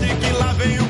tarde que lá vem o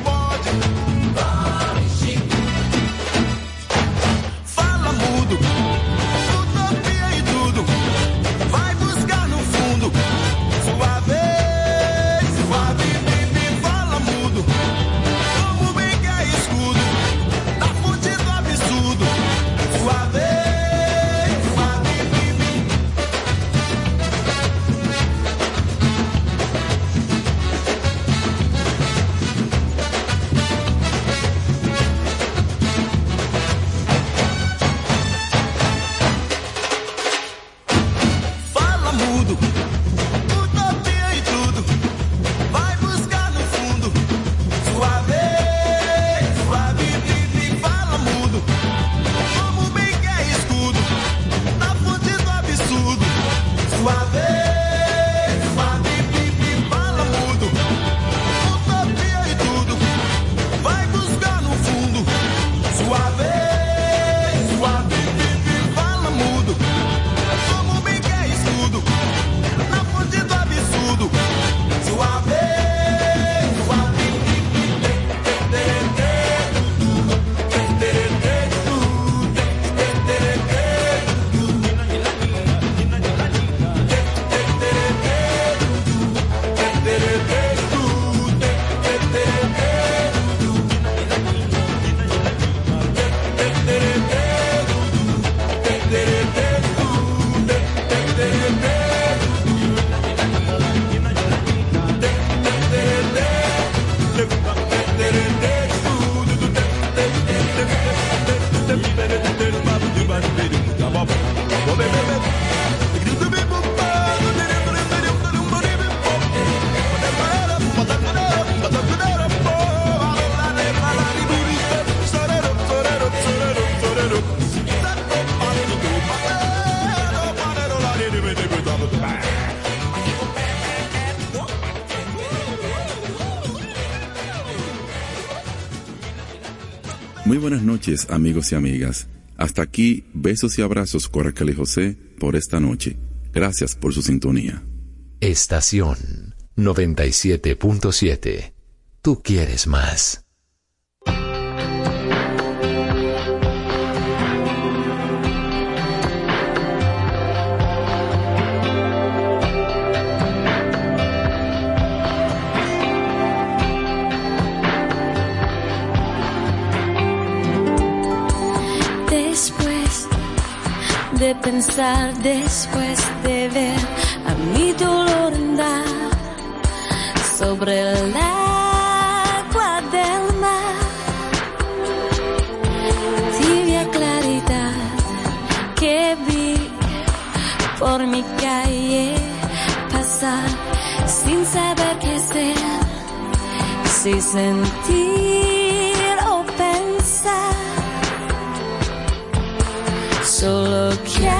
buenas noches, amigos y amigas. Hasta aquí, besos y abrazos, Coracal y José, por esta noche. Gracias por su sintonía. Estación 97.7. Tú quieres más. Pensar después de ver a mi dolor andar sobre el agua del mar. Tibia claridad que vi por mi calle pasar sin saber qué ser, si sentir o pensar. Solo quiero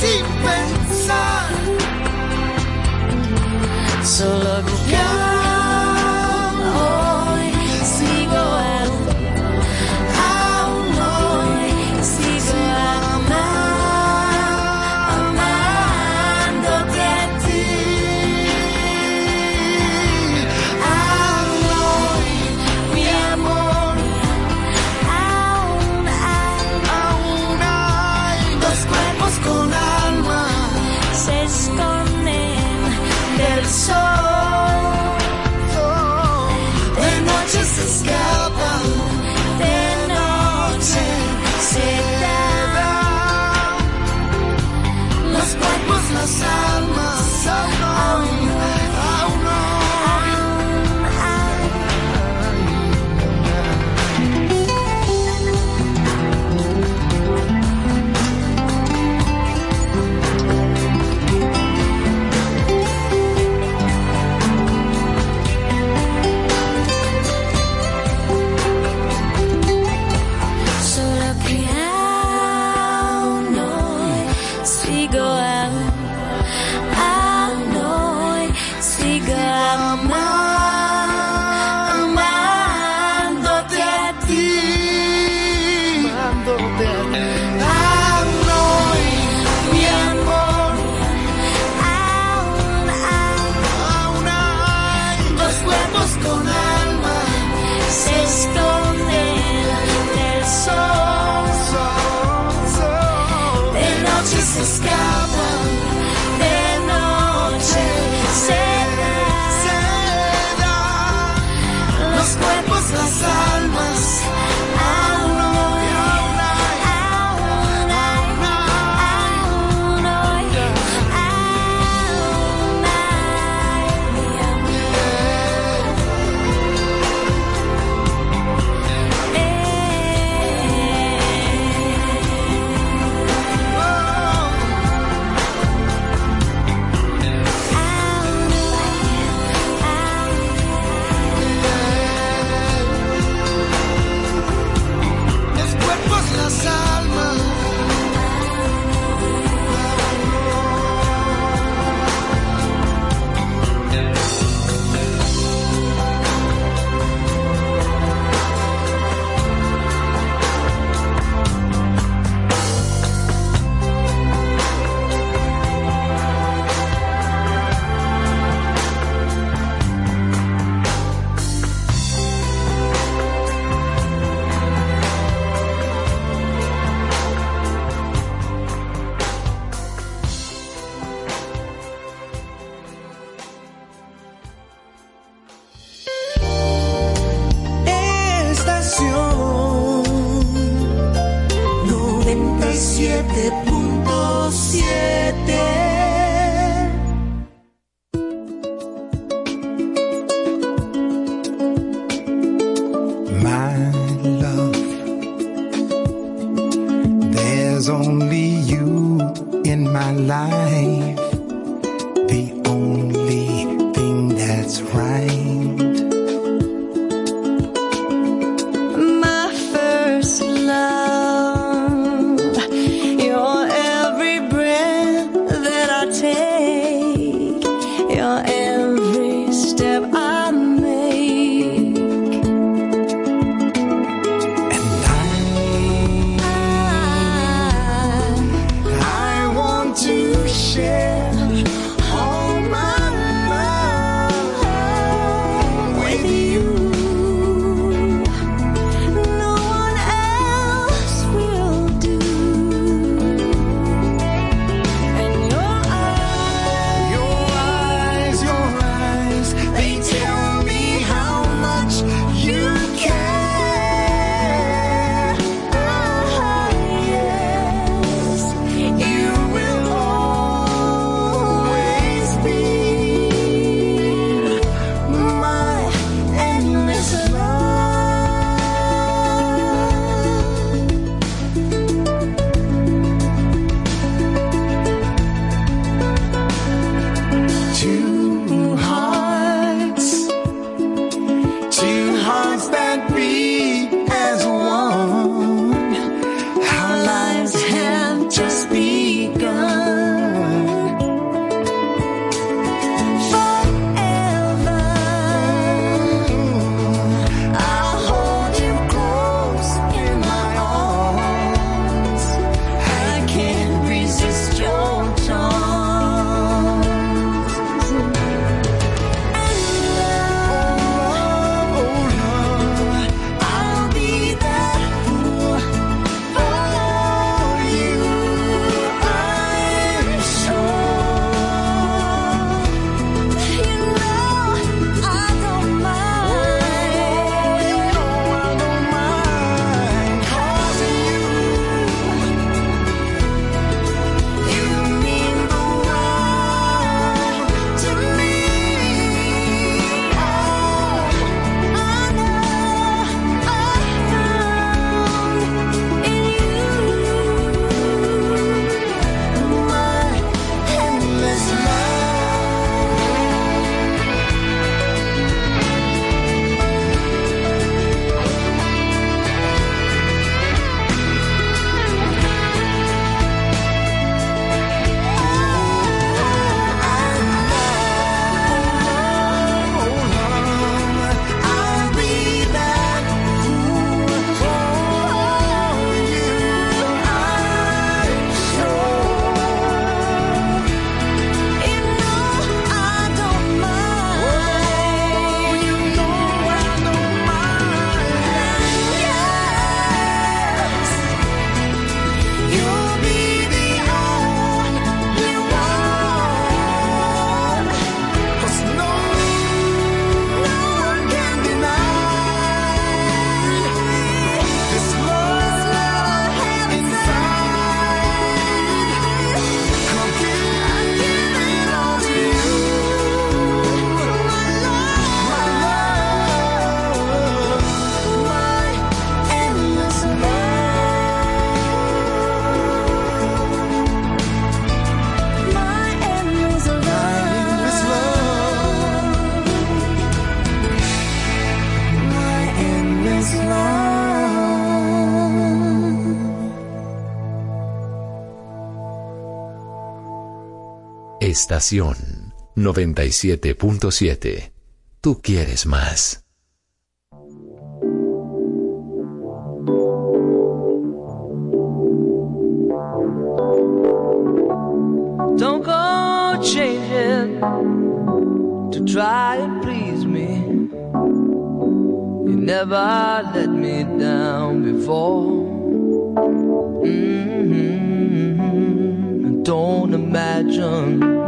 sin pensar. Solo que siete punto siete. Estación 97.7. Tú quieres más. Don't go changing to try and please me. You never let me down before. Mm-hmm. Don't imagine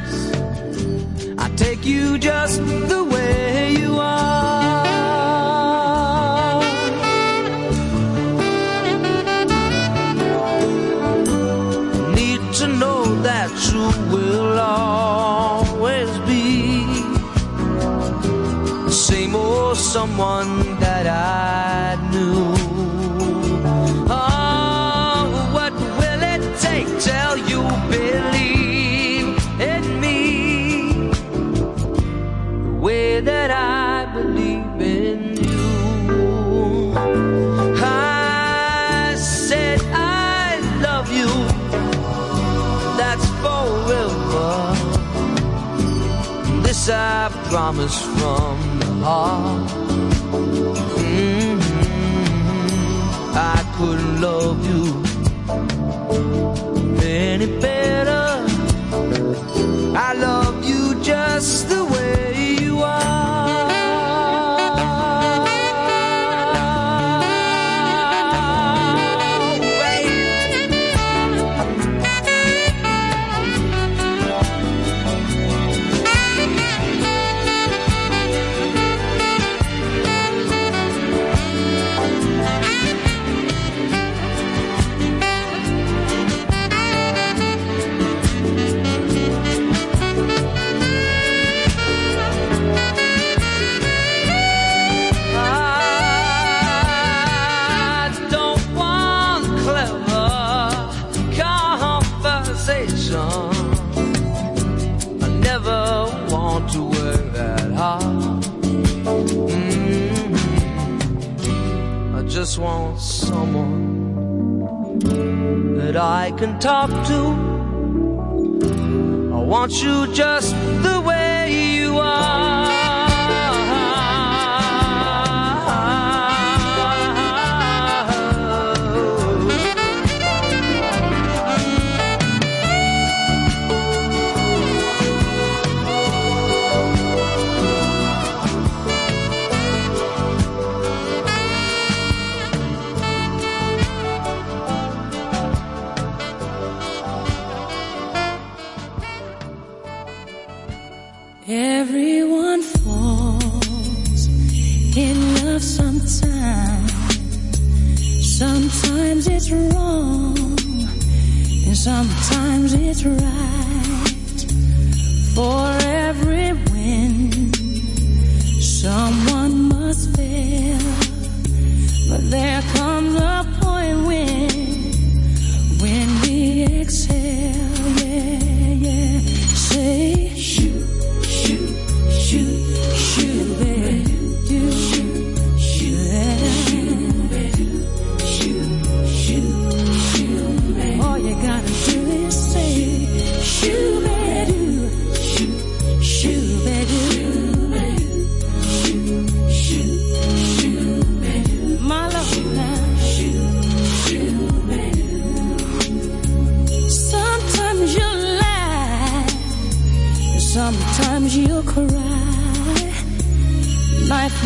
Take you just the way you are. Need to know that you will always be the same old someone that I that I believe in you. I said I love you, that's forever. This I promise from the heart. Mm-hmm. I couldn't love you any better. I love you just the way just want someone that I can talk to. I want you just the way you are. Everyone falls in love sometimes. Sometimes it's wrong, and sometimes it's right. For every win, someone must fail. But there comes a point when, when we exhale, yeah, yeah. Say, Shoot! Shoot! baby.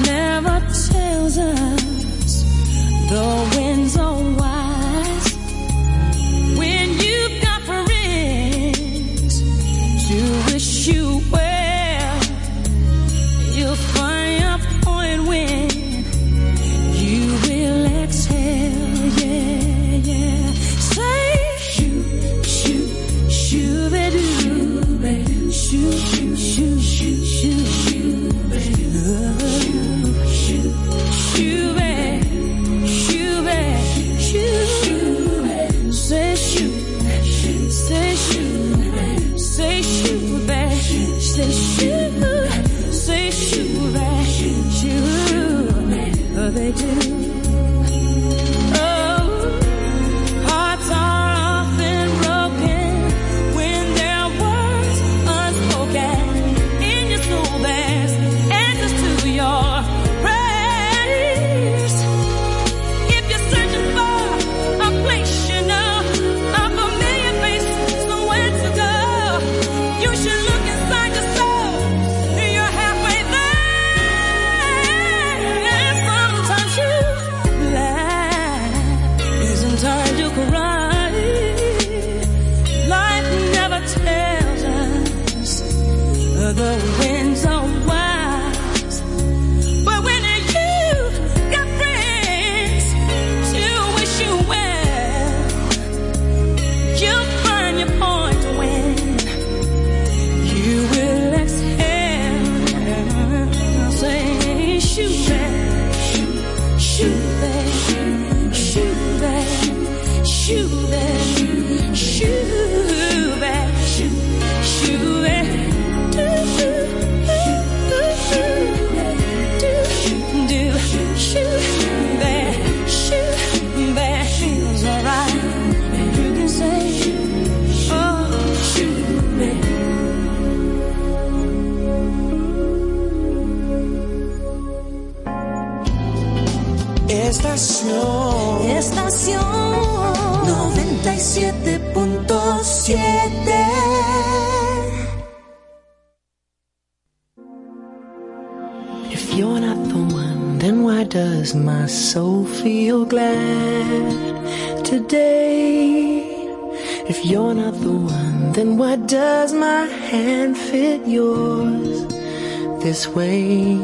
Never tells us the winds this way.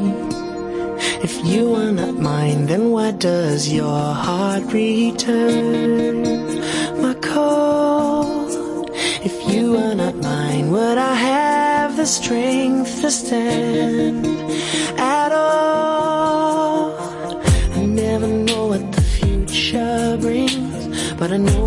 If you are not mine, then why does your heart return my call? If you are not mine, would I have the strength to stand at all? I never know what the future brings, but I know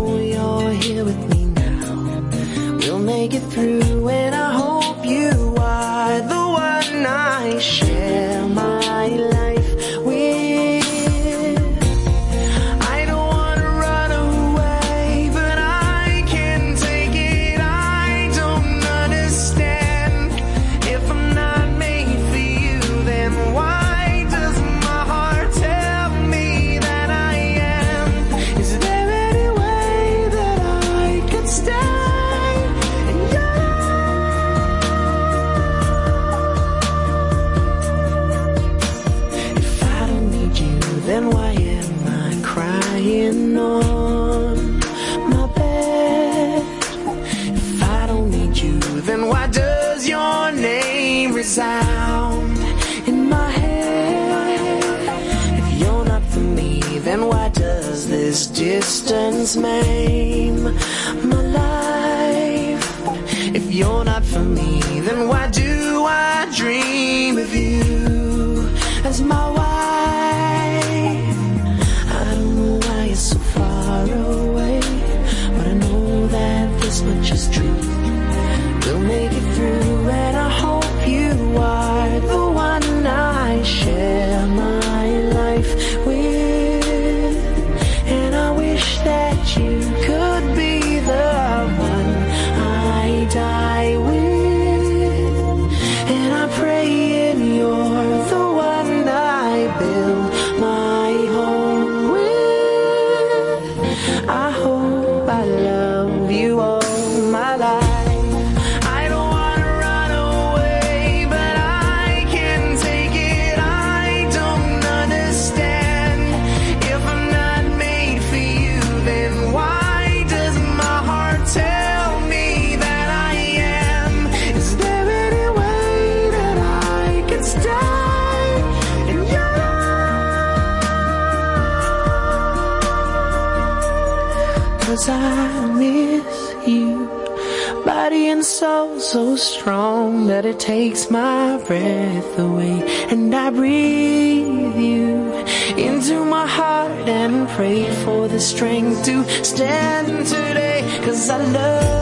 but it takes my breath away. And I breathe you into my heart and pray for the strength to stand today. Cause I love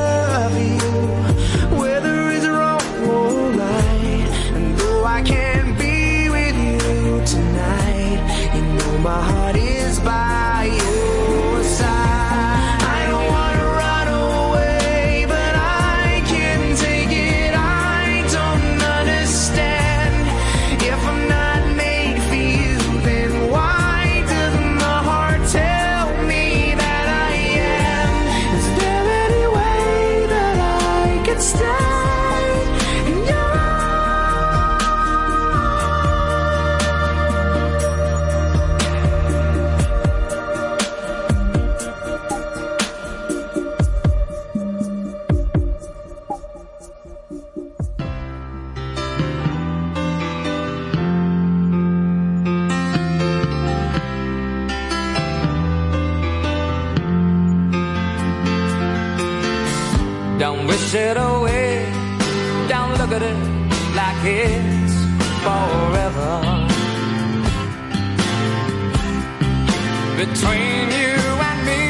between you and me.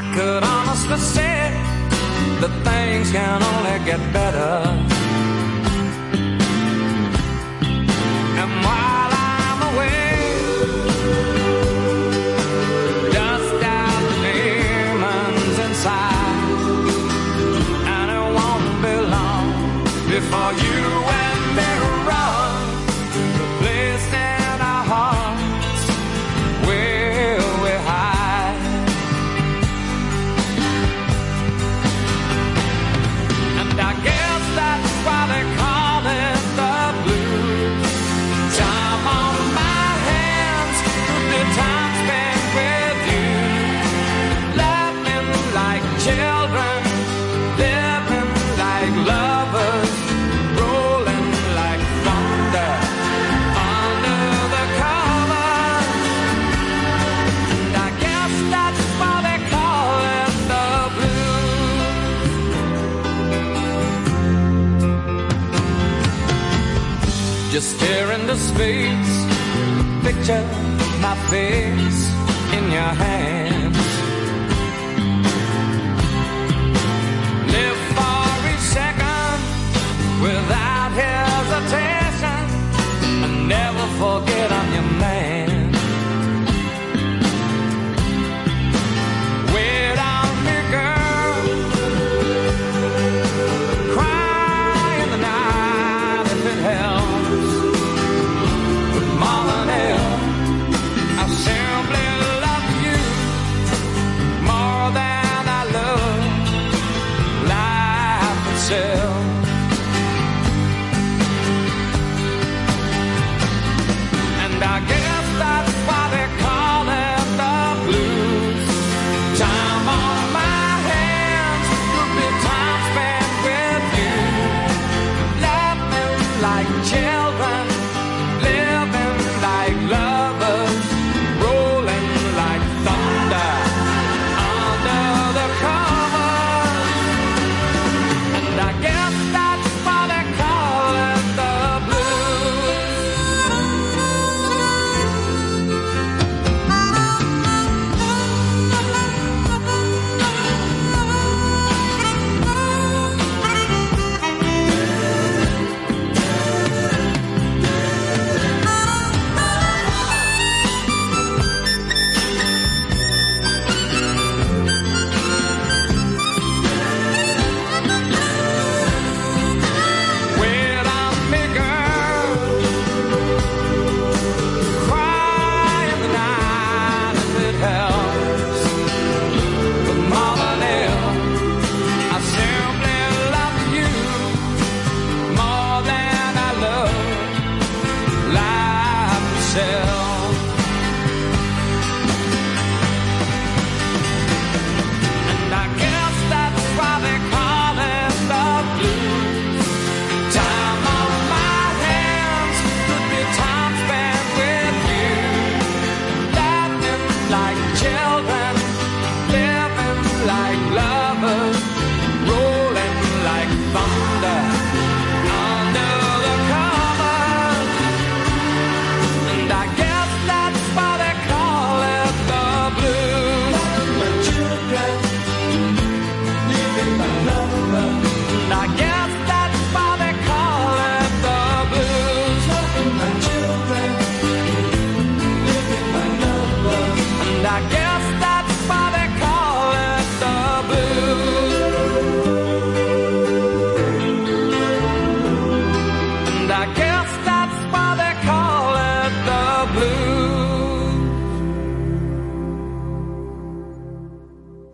I could honestly say that things can only get better. picture my face in your hand.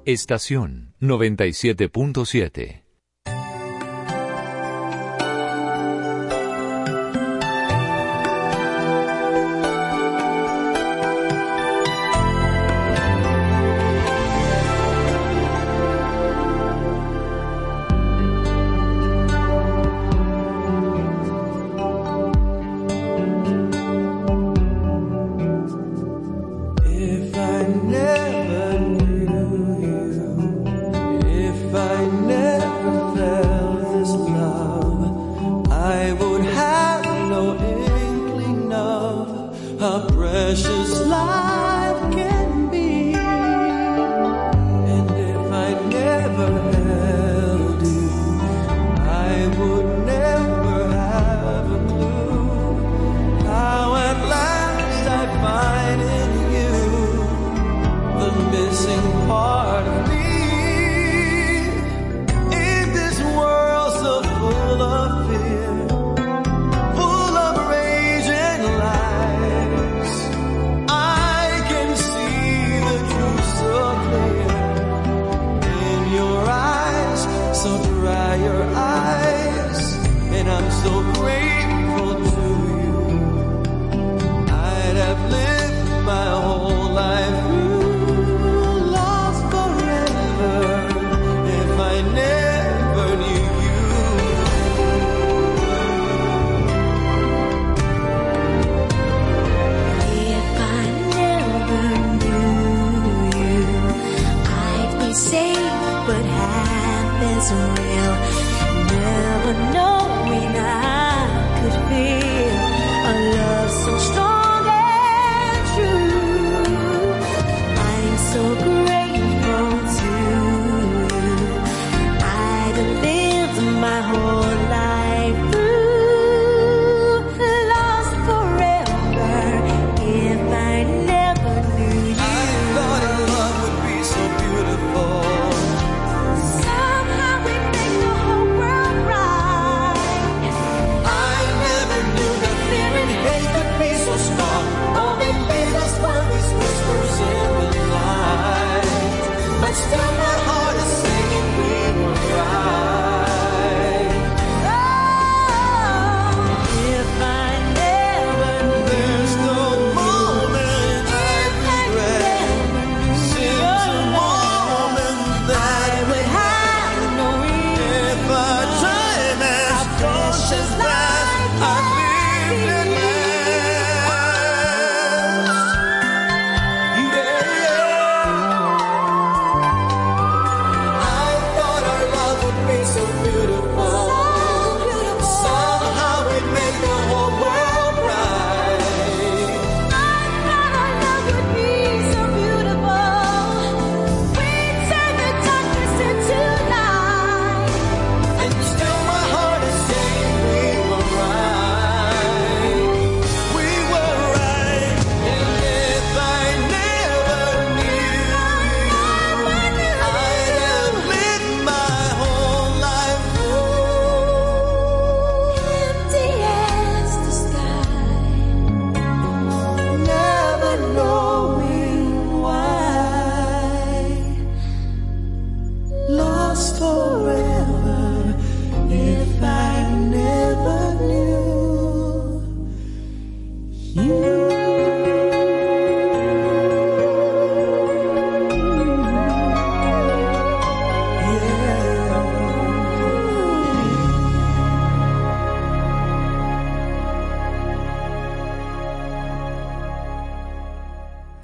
Estación 97.7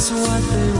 Just what they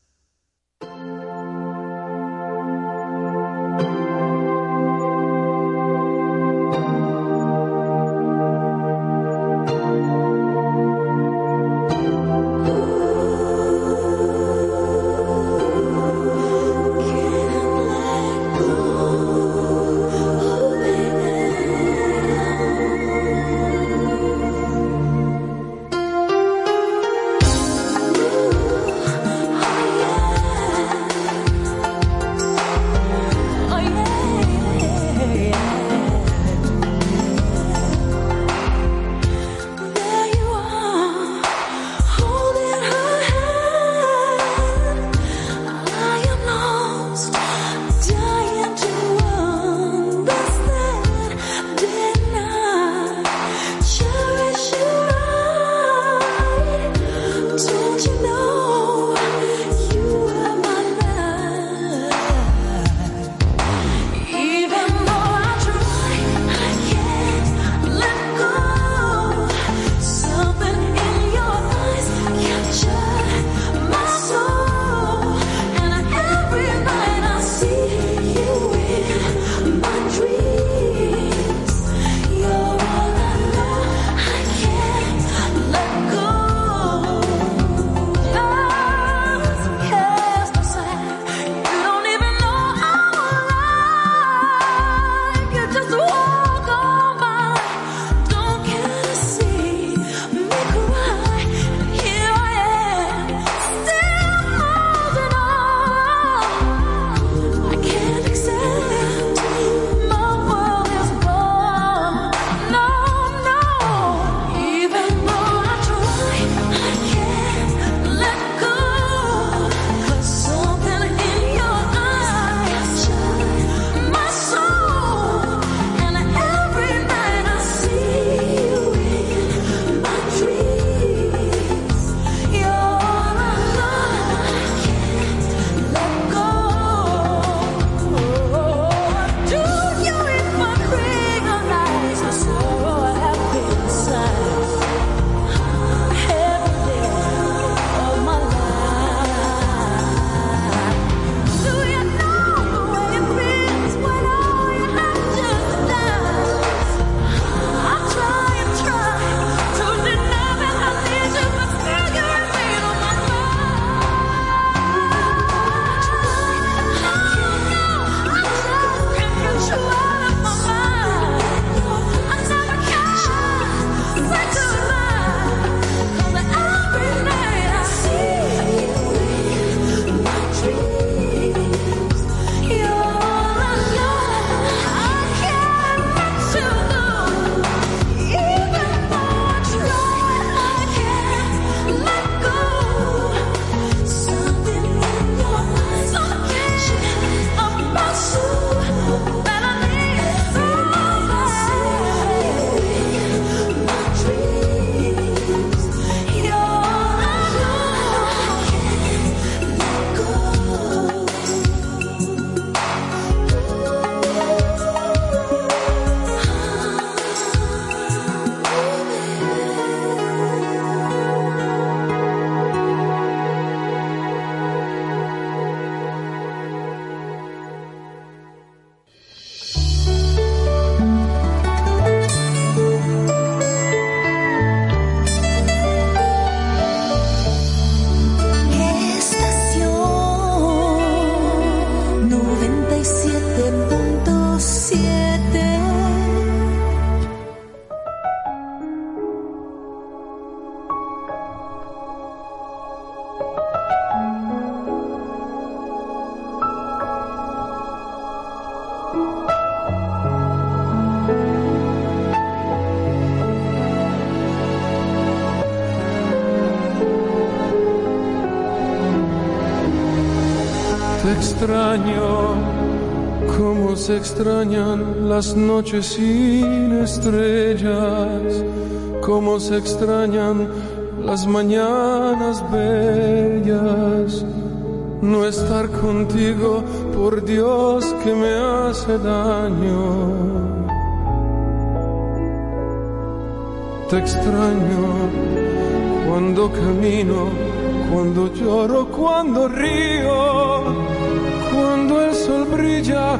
Se extrañan las noches sin estrellas, como se extrañan las mañanas bellas. No estar contigo, por Dios que me hace daño. Te extraño cuando camino, cuando lloro, cuando río, cuando el sol brilla,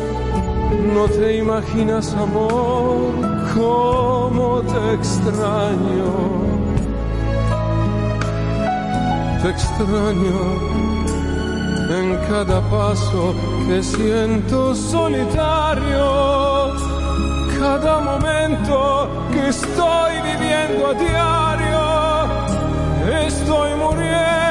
No te imaginas, amor, cómo te extraño. Te extraño en cada paso que siento solitario. Cada momento que estoy viviendo a diario. Estoy muriendo,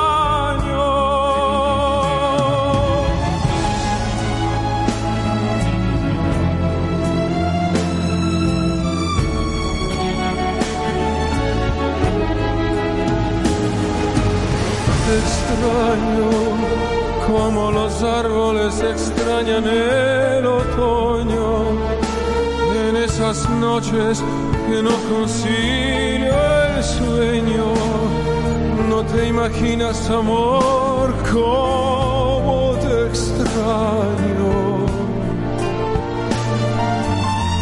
Extraño como los árboles extrañan el otoño. En esas noches que no concilio el sueño, no te imaginas, amor, cómo te extraño.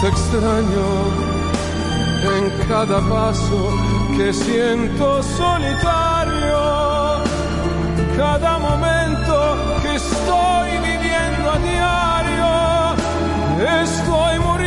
Te extraño en cada paso que siento solitario cada momento que estoy viviendo a diario, estoy muriendo,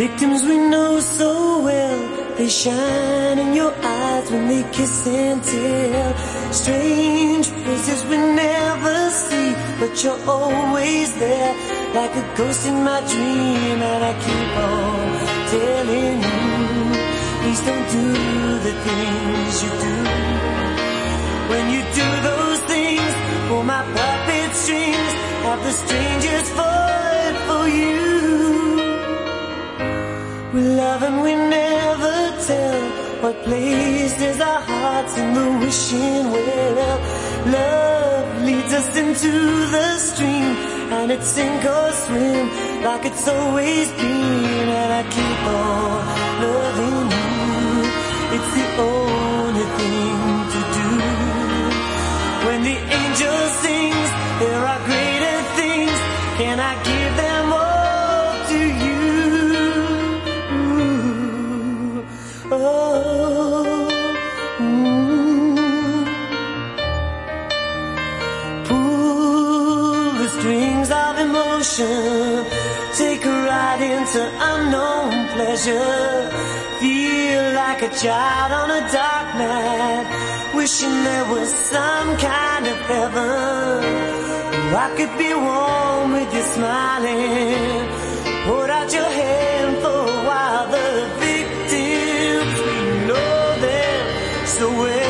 Victims we know so well, they shine in your eyes when they kiss and tell. Strange faces we never see, but you're always there, like a ghost in my dream. And I keep on telling you, please don't do the things you do. When you do those things, pull my puppet strings, have the strangest fall for you. And we never tell what places our hearts in the wishing well. Love leads us into the stream and it's sink or swim like it's always been. And I keep on loving you. It's the only thing to do. When the angels sings, into unknown pleasure. Feel like a child on a dark night. Wishing there was some kind of heaven. Oh, I could be warm with you smiling. Put out your hand for a while. The victims, we know them so well.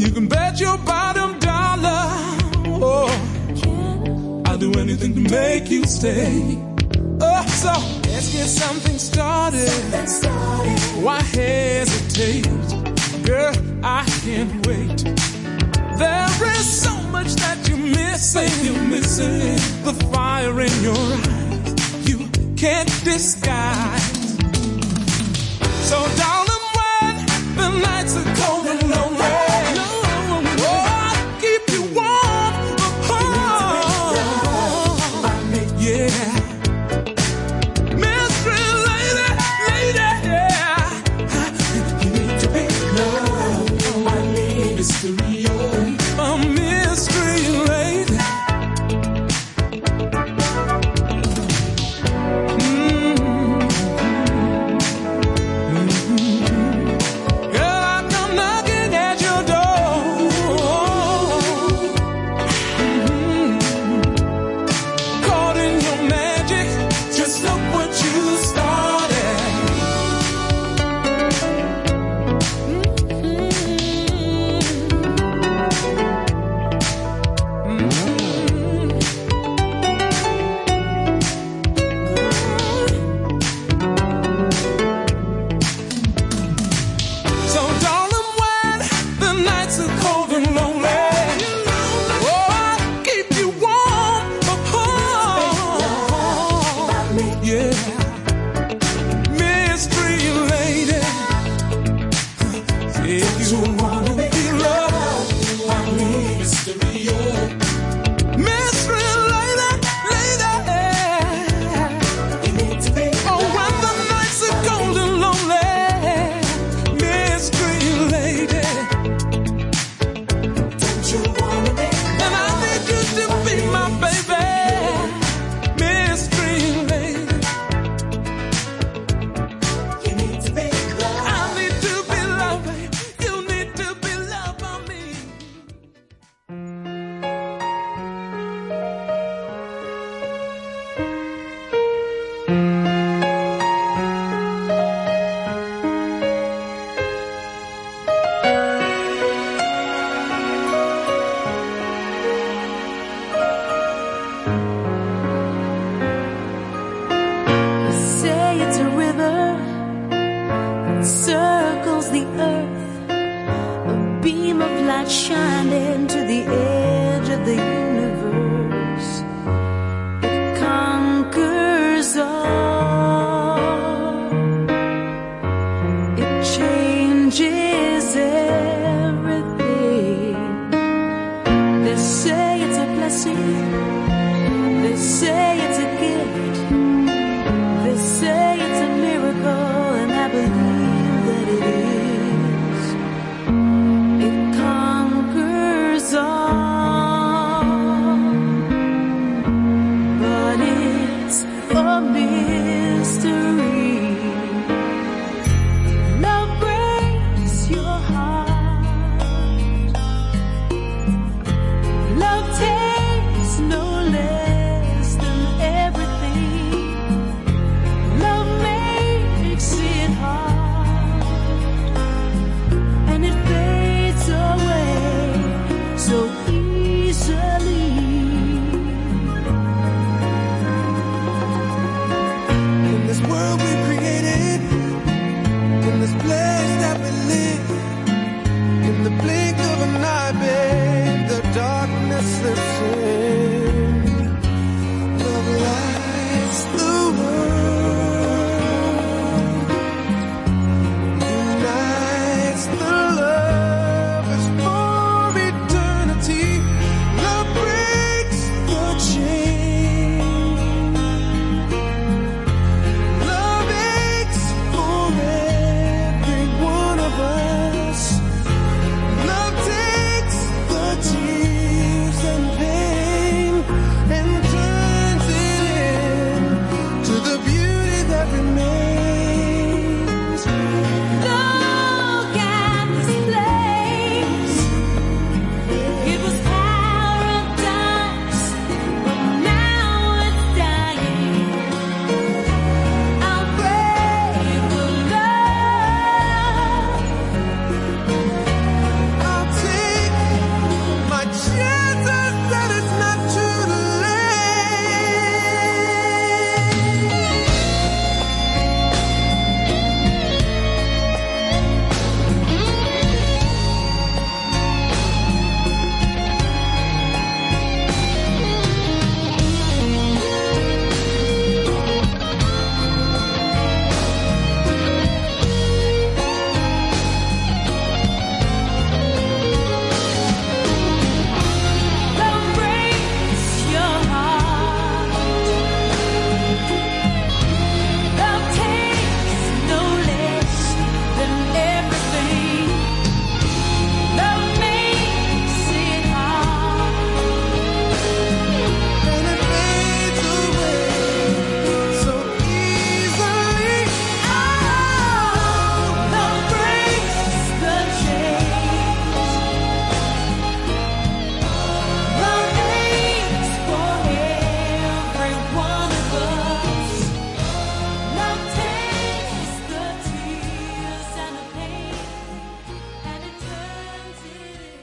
And you can bet your bottom dollar. Oh, I'll do anything to make you stay. Oh, so let's get something started. Why hesitate? Girl, I can't wait. There is so much that you're missing. You're missing the fire in your eyes. You can't disguise. So, darling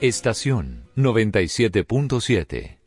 Estación 97.7.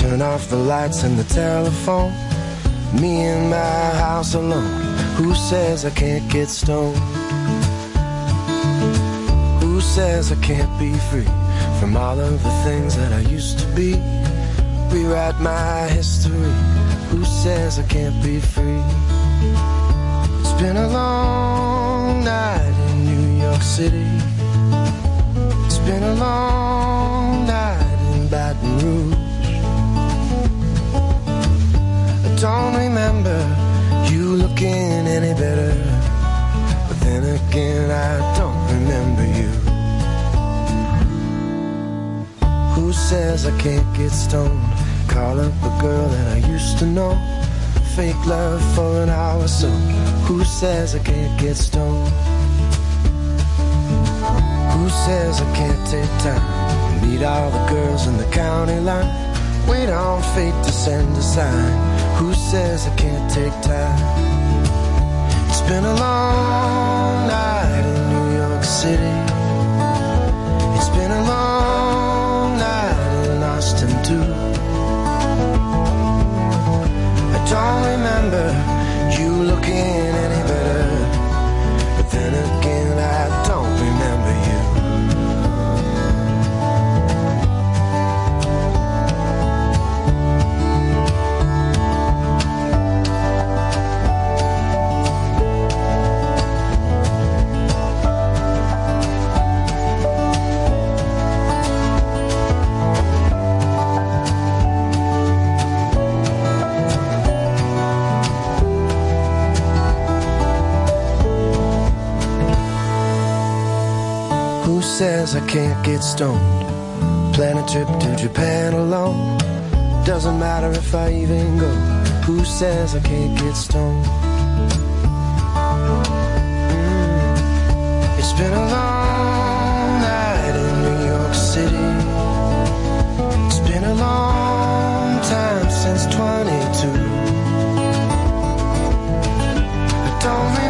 Turn off the lights and the telephone. Me in my house alone. Who says I can't get stoned? Who says I can't be free from all of the things that I used to be? Rewrite my history. Who says I can't be free? It's been a long night in New York City. It's been a long night in Baton Rouge. Don't remember you looking any better. But then again, I don't remember you. Who says I can't get stoned? Call up a girl that I used to know. Fake love for an hour so. Who says I can't get stoned? Who says I can't take time? Meet all the girls in the county line. Wait on fate to send a sign. Who says I can't take time? It's been a long night in New York City. It's been a long night in Austin, too. I don't remember I can't get stoned? Plan a trip to Japan alone. Doesn't matter if I even go. Who says I can't get stoned? Mm. It's been a long night in New York City. It's been a long time since 22. I don't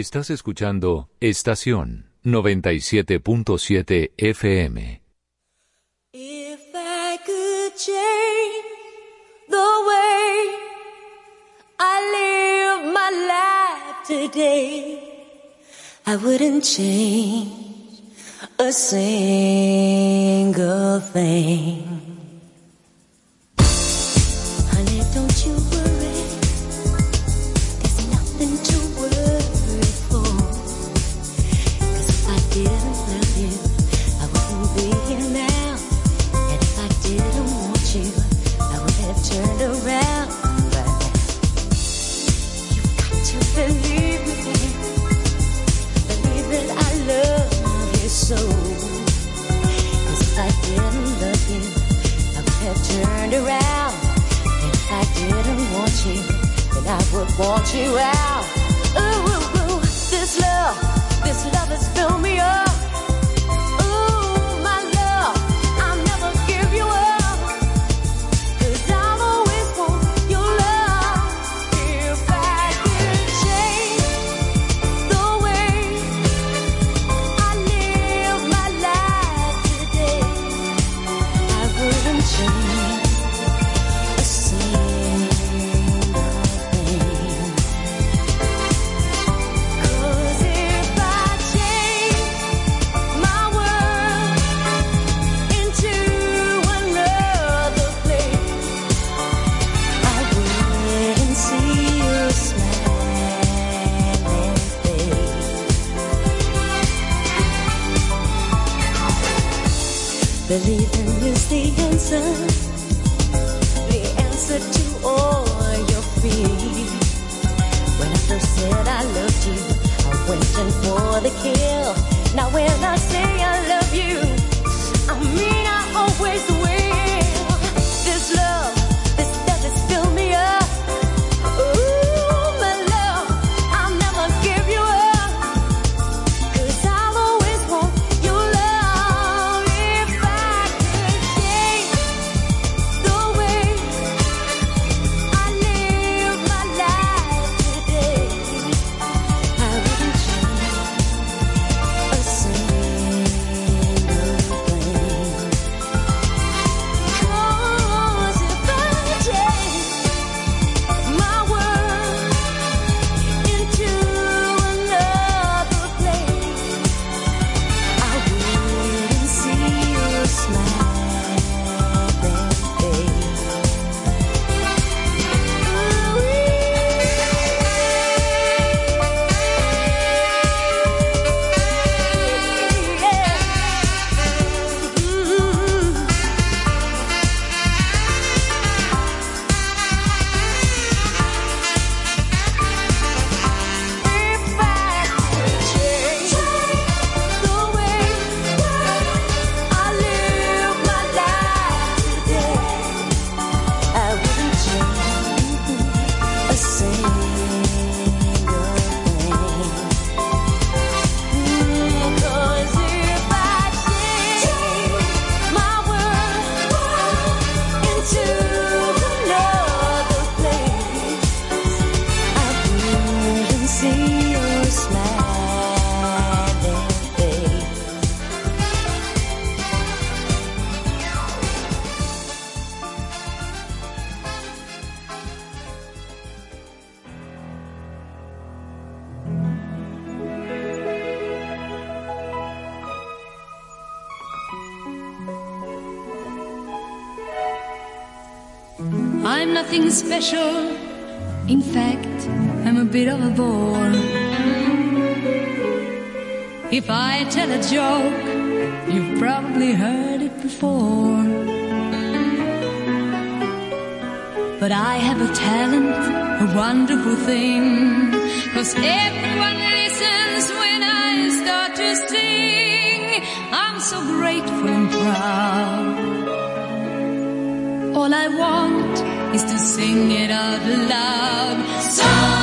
Estás escuchando Estación 97.7 FM. If I could change the way I live my life today, I wouldn't change a single thing. Want you out. Ooh, ooh, ooh, this love, this love. said I loved you. I'm waiting for the kill. Now when I say I love you, I mean I always will. I'm nothing special. In fact, I'm a bit of a bore. If I tell a joke, you've probably heard it before. But I have a talent, a wonderful thing. Cause everyone listens when I start to sing. I'm so grateful and proud. All I want sing it out loud.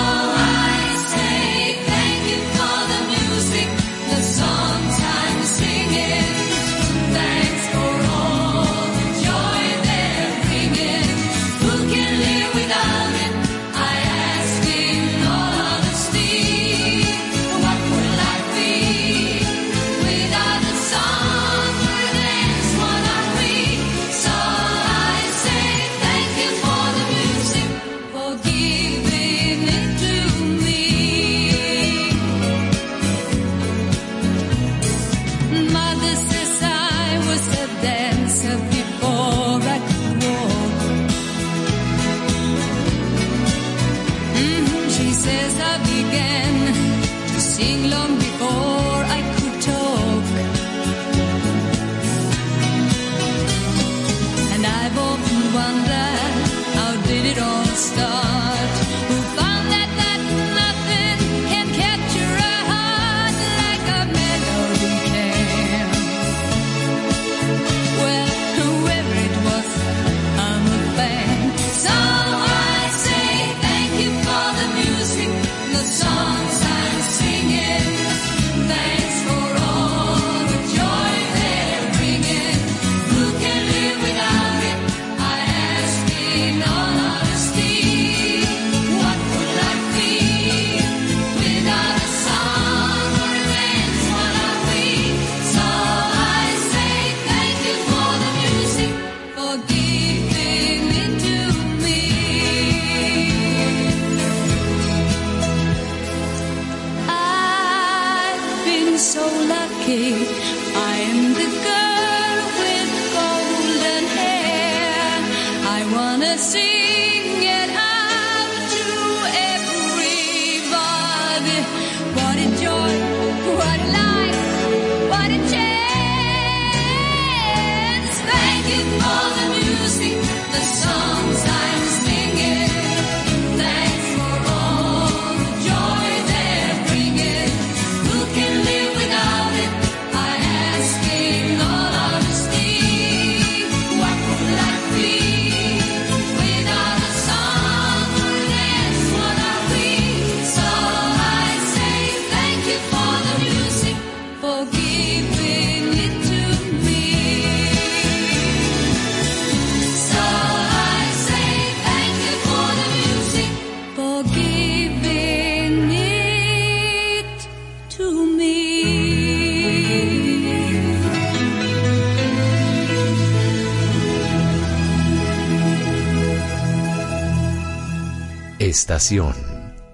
Pasión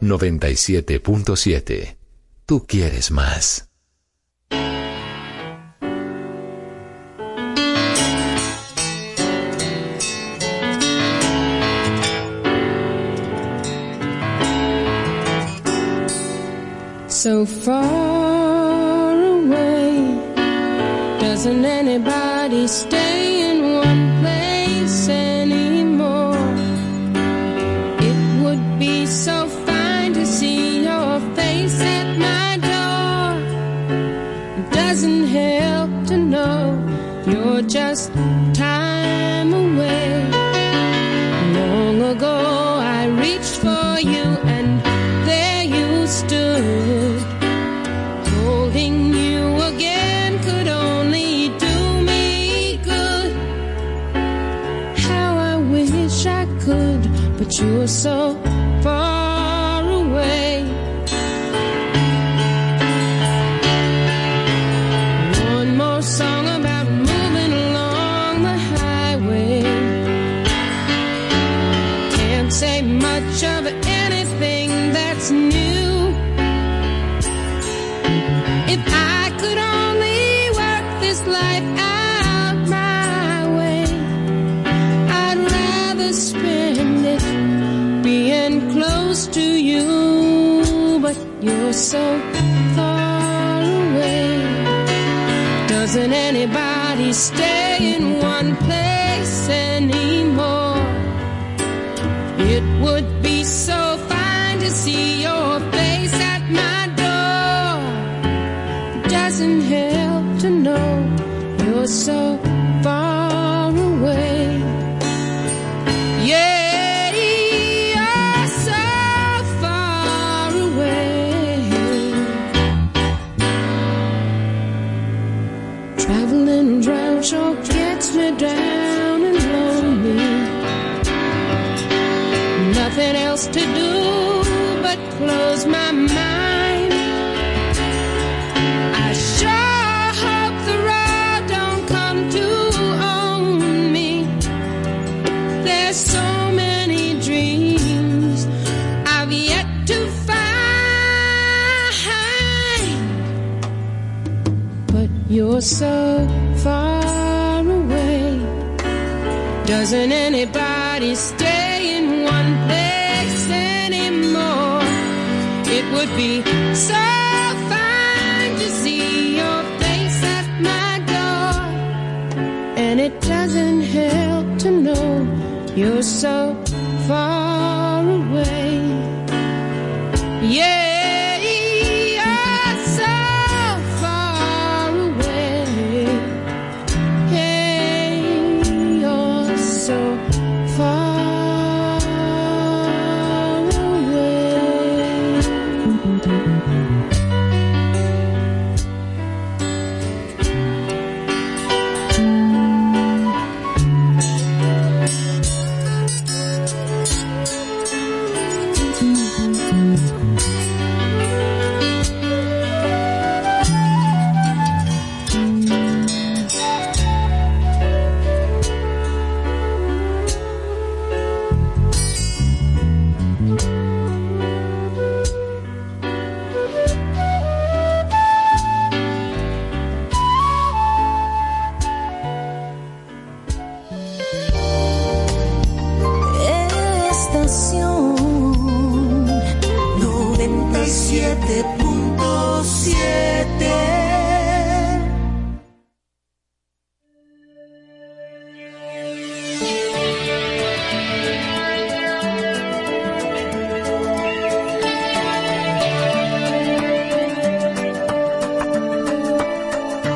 97.7. Tú quieres más. So far away, doesn't anybody stay? so stay Doesn't anybody stay in one place anymore? It would be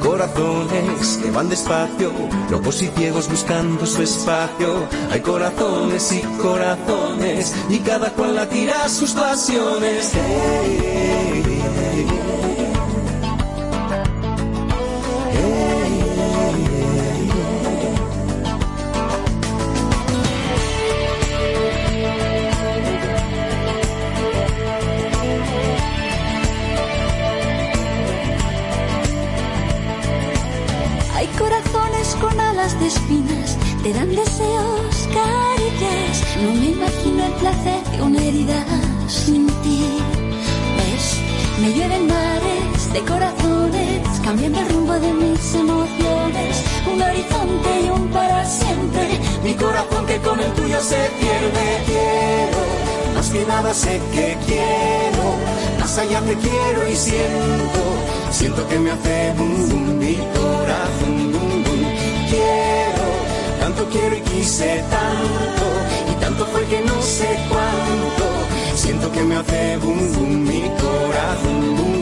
Corazones que van despacio, locos y ciegos buscando su espacio. Hay corazones y corazones, y cada cual latirá sus pasiones. El tuyo se pierde. Quiero, más que nada sé que quiero. Más allá te quiero y siento. Siento que me hace bum bum mi corazón bum bum. Quiero, tanto quiero y quise tanto. Y tanto fue que no sé cuánto. Siento que me hace bum bum mi corazón bum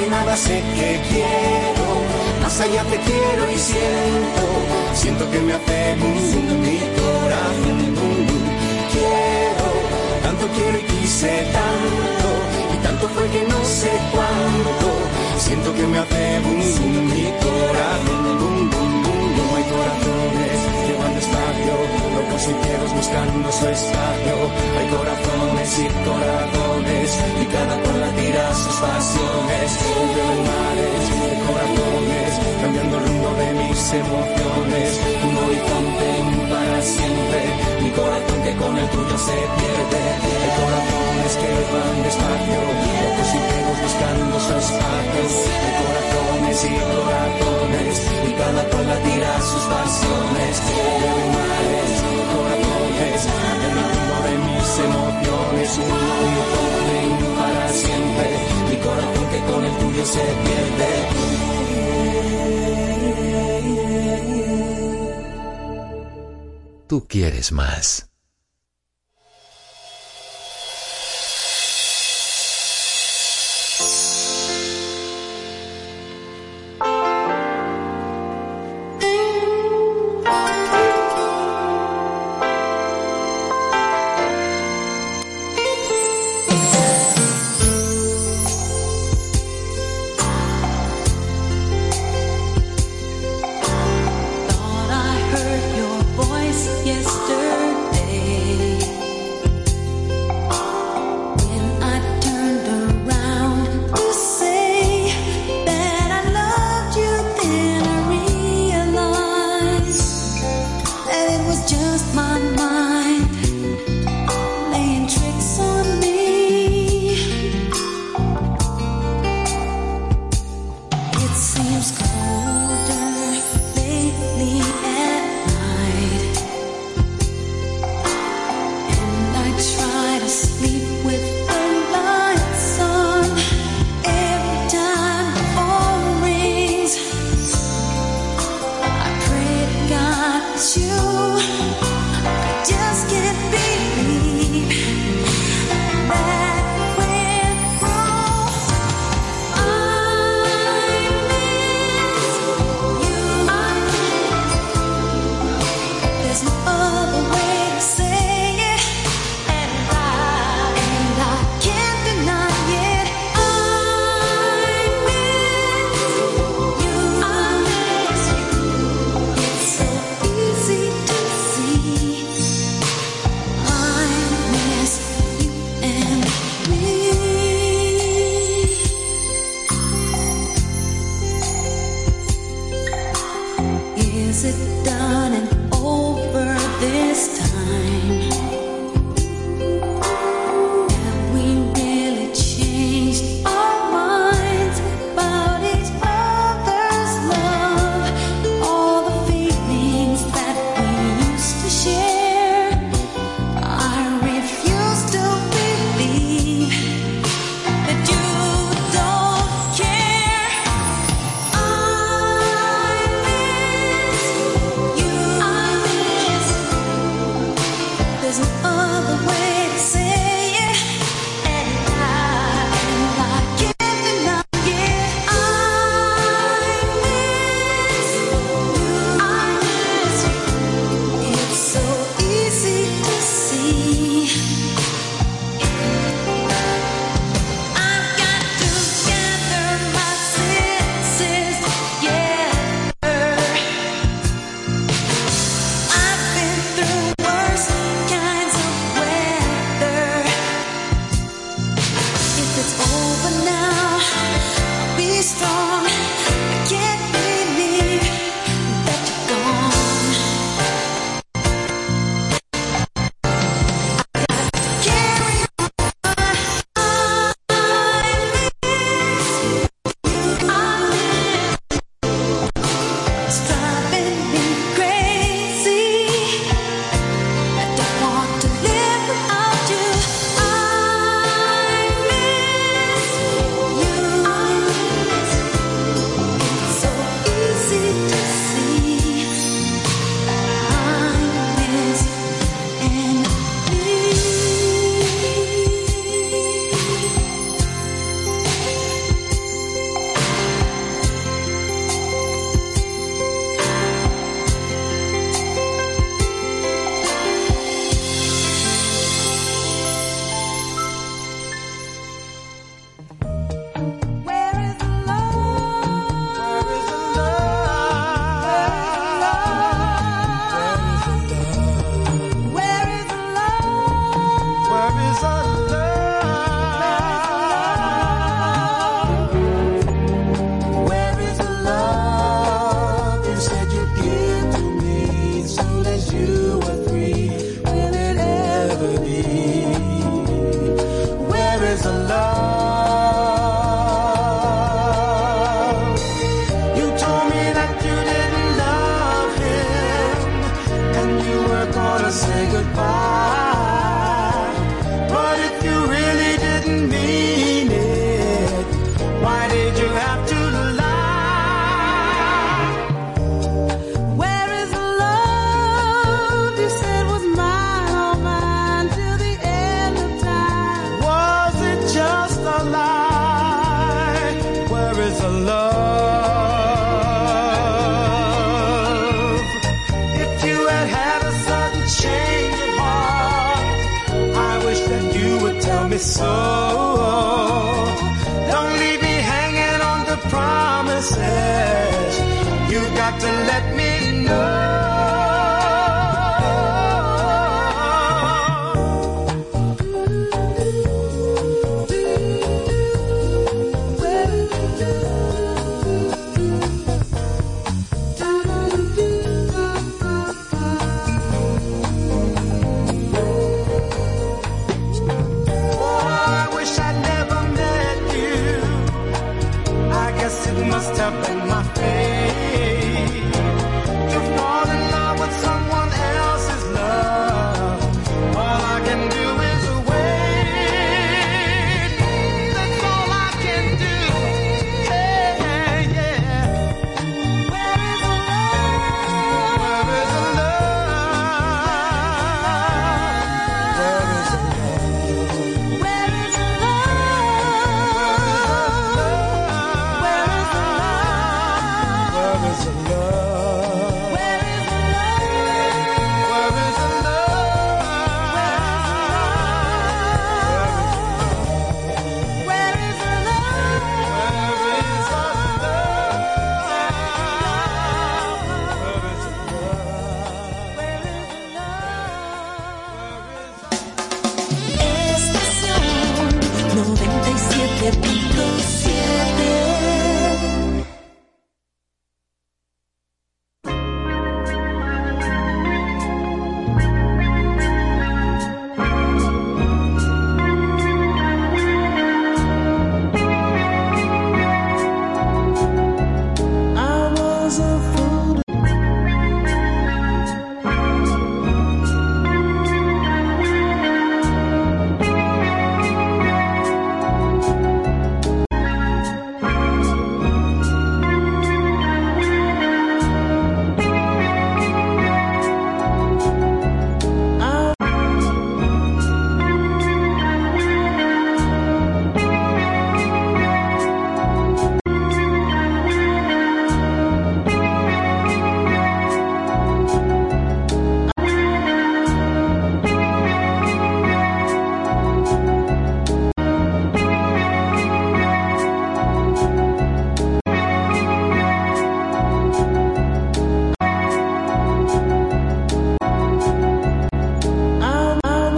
Que nada sé que quiero, más allá te quiero y siento, siento que me hace boom, mi corazón. Quiero, tanto quiero y quise tanto, y tanto fue que no sé cuánto, siento que me hace boom, boom, mi corazón. Corazones que van despacio, locos y ciegos buscando su espacio. Hay corazones y corazones, y cada cual tira sus pasiones. Llueven mares de corazones, cambiando el rumbo de mis emociones. Un horizonte para siempre, mi corazón que con el tuyo se pierde. Hay corazones que van despacio, locos y ciegos buscando su espacio. Hay corazones y corazones, y cada cual tira sus pasiones. Llueven mares corazones, el rumbo de mis emociones. Un un para siempre, mi corazón que con el tuyo se pierde. Tú quieres más.